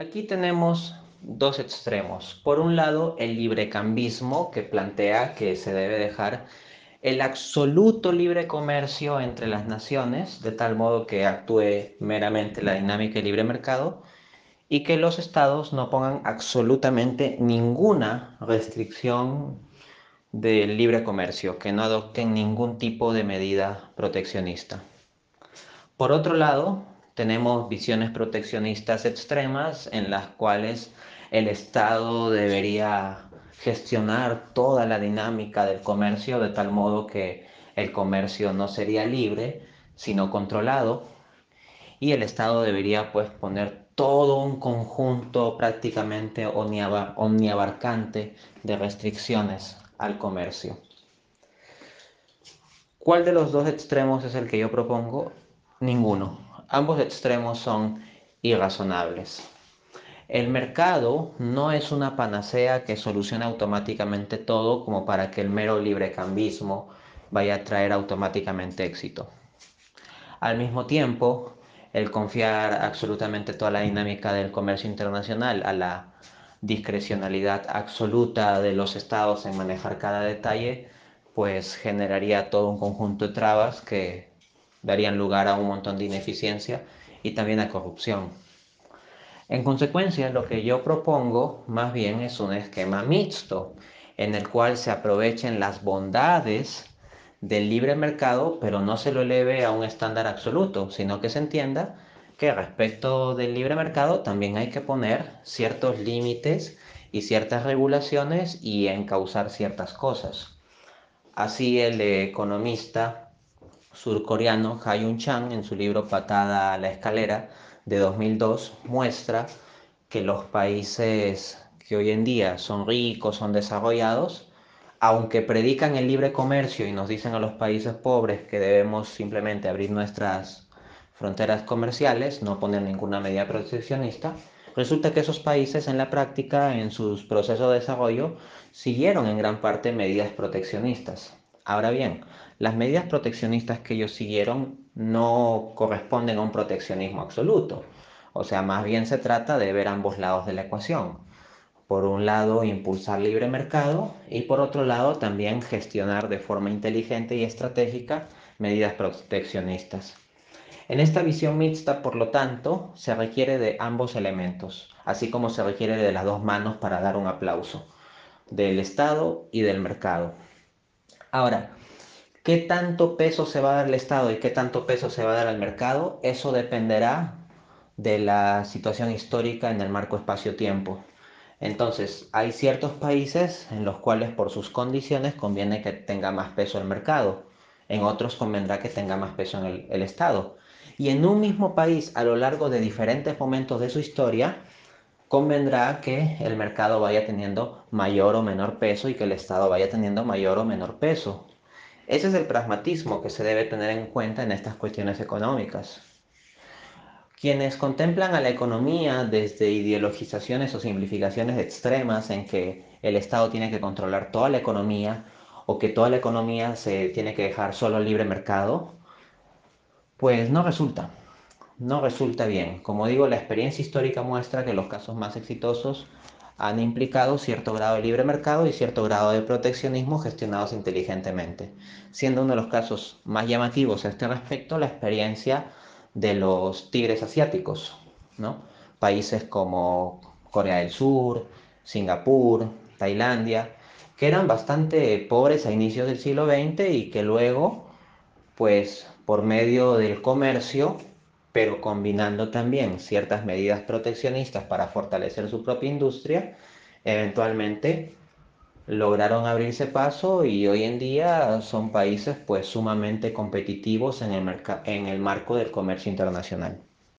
Aquí tenemos dos extremos. Por un lado, el librecambismo que plantea que se debe dejar el absoluto libre comercio entre las naciones, de tal modo que actúe meramente la dinámica y libre mercado, y que los estados no pongan absolutamente ninguna restricción del libre comercio, que no adopten ningún tipo de medida proteccionista. Por otro lado, tenemos visiones proteccionistas extremas en las cuales el Estado debería gestionar toda la dinámica del comercio de tal modo que el comercio no sería libre, sino controlado, y el Estado debería pues poner todo un conjunto prácticamente omniabarcante de restricciones al comercio. ¿Cuál de los dos extremos es el que yo propongo? Ninguno ambos extremos son irrazonables. El mercado no es una panacea que solucione automáticamente todo como para que el mero librecambismo vaya a traer automáticamente éxito. Al mismo tiempo, el confiar absolutamente toda la dinámica del comercio internacional a la discrecionalidad absoluta de los estados en manejar cada detalle, pues generaría todo un conjunto de trabas que darían lugar a un montón de ineficiencia y también a corrupción. En consecuencia, lo que yo propongo más bien es un esquema mixto en el cual se aprovechen las bondades del libre mercado, pero no se lo eleve a un estándar absoluto, sino que se entienda que respecto del libre mercado también hay que poner ciertos límites y ciertas regulaciones y encauzar ciertas cosas. Así el economista surcoreano Hayun Chang en su libro Patada a la escalera de 2002 muestra que los países que hoy en día son ricos, son desarrollados, aunque predican el libre comercio y nos dicen a los países pobres que debemos simplemente abrir nuestras fronteras comerciales, no poner ninguna medida proteccionista, resulta que esos países en la práctica, en sus procesos de desarrollo, siguieron en gran parte medidas proteccionistas. Ahora bien, las medidas proteccionistas que ellos siguieron no corresponden a un proteccionismo absoluto. O sea, más bien se trata de ver ambos lados de la ecuación. Por un lado, impulsar libre mercado y por otro lado, también gestionar de forma inteligente y estratégica medidas proteccionistas. En esta visión mixta, por lo tanto, se requiere de ambos elementos, así como se requiere de las dos manos para dar un aplauso, del Estado y del mercado. Ahora, ¿qué tanto peso se va a dar al Estado y qué tanto peso se va a dar al mercado? Eso dependerá de la situación histórica en el marco espacio-tiempo. Entonces, hay ciertos países en los cuales por sus condiciones conviene que tenga más peso el mercado, en otros convendrá que tenga más peso en el, el Estado. Y en un mismo país, a lo largo de diferentes momentos de su historia, convendrá que el mercado vaya teniendo mayor o menor peso y que el Estado vaya teniendo mayor o menor peso. Ese es el pragmatismo que se debe tener en cuenta en estas cuestiones económicas. Quienes contemplan a la economía desde ideologizaciones o simplificaciones extremas en que el Estado tiene que controlar toda la economía o que toda la economía se tiene que dejar solo libre mercado, pues no resulta no resulta bien. Como digo, la experiencia histórica muestra que los casos más exitosos han implicado cierto grado de libre mercado y cierto grado de proteccionismo gestionados inteligentemente, siendo uno de los casos más llamativos a este respecto la experiencia de los tigres asiáticos, ¿no? países como Corea del Sur, Singapur, Tailandia, que eran bastante pobres a inicios del siglo XX y que luego, pues por medio del comercio, pero combinando también ciertas medidas proteccionistas para fortalecer su propia industria, eventualmente lograron abrirse paso y hoy en día son países pues sumamente competitivos en el, en el marco del comercio internacional.